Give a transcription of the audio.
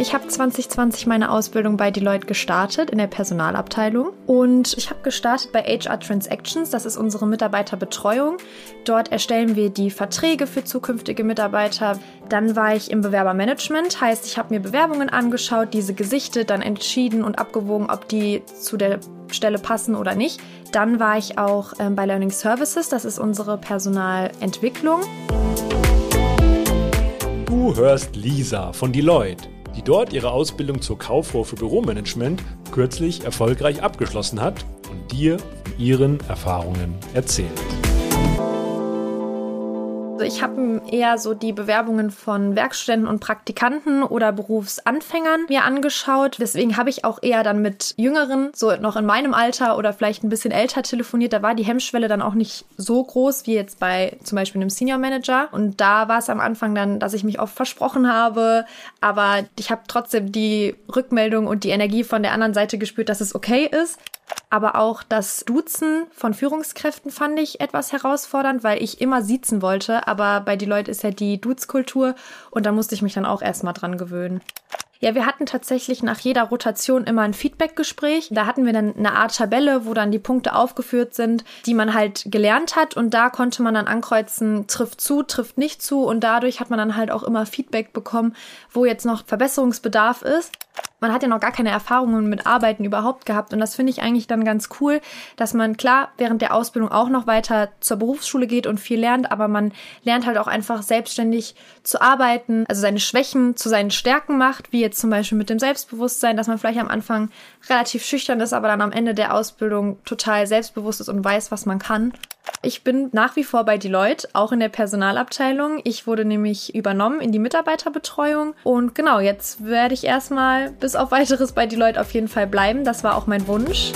Ich habe 2020 meine Ausbildung bei Deloitte gestartet in der Personalabteilung und ich habe gestartet bei HR Transactions, das ist unsere Mitarbeiterbetreuung. Dort erstellen wir die Verträge für zukünftige Mitarbeiter. Dann war ich im Bewerbermanagement, heißt, ich habe mir Bewerbungen angeschaut, diese gesichtet, dann entschieden und abgewogen, ob die zu der Stelle passen oder nicht. Dann war ich auch ähm, bei Learning Services, das ist unsere Personalentwicklung. Du hörst Lisa von Deloitte, die dort ihre Ausbildung zur Kauffrau für Büromanagement kürzlich erfolgreich abgeschlossen hat und dir von ihren Erfahrungen erzählt. Also ich habe eher so die Bewerbungen von Werkstudenten und Praktikanten oder Berufsanfängern mir angeschaut. Deswegen habe ich auch eher dann mit Jüngeren, so noch in meinem Alter oder vielleicht ein bisschen älter telefoniert. Da war die Hemmschwelle dann auch nicht so groß wie jetzt bei zum Beispiel einem Senior Manager. Und da war es am Anfang dann, dass ich mich oft versprochen habe. Aber ich habe trotzdem die Rückmeldung und die Energie von der anderen Seite gespürt, dass es okay ist. Aber auch das Duzen von Führungskräften fand ich etwas herausfordernd, weil ich immer siezen wollte. Aber bei die Leute ist ja die Duzkultur und da musste ich mich dann auch erstmal dran gewöhnen. Ja, wir hatten tatsächlich nach jeder Rotation immer ein Feedbackgespräch. Da hatten wir dann eine Art Tabelle, wo dann die Punkte aufgeführt sind, die man halt gelernt hat. Und da konnte man dann ankreuzen, trifft zu, trifft nicht zu. Und dadurch hat man dann halt auch immer Feedback bekommen, wo jetzt noch Verbesserungsbedarf ist man hat ja noch gar keine Erfahrungen mit Arbeiten überhaupt gehabt. Und das finde ich eigentlich dann ganz cool, dass man klar während der Ausbildung auch noch weiter zur Berufsschule geht und viel lernt, aber man lernt halt auch einfach selbstständig zu arbeiten, also seine Schwächen zu seinen Stärken macht, wie jetzt zum Beispiel mit dem Selbstbewusstsein, dass man vielleicht am Anfang relativ schüchtern ist, aber dann am Ende der Ausbildung total selbstbewusst ist und weiß, was man kann. Ich bin nach wie vor bei Deloitte, auch in der Personalabteilung. Ich wurde nämlich übernommen in die Mitarbeiterbetreuung. Und genau, jetzt werde ich erstmal bis auf weiteres bei Deloitte auf jeden Fall bleiben. Das war auch mein Wunsch.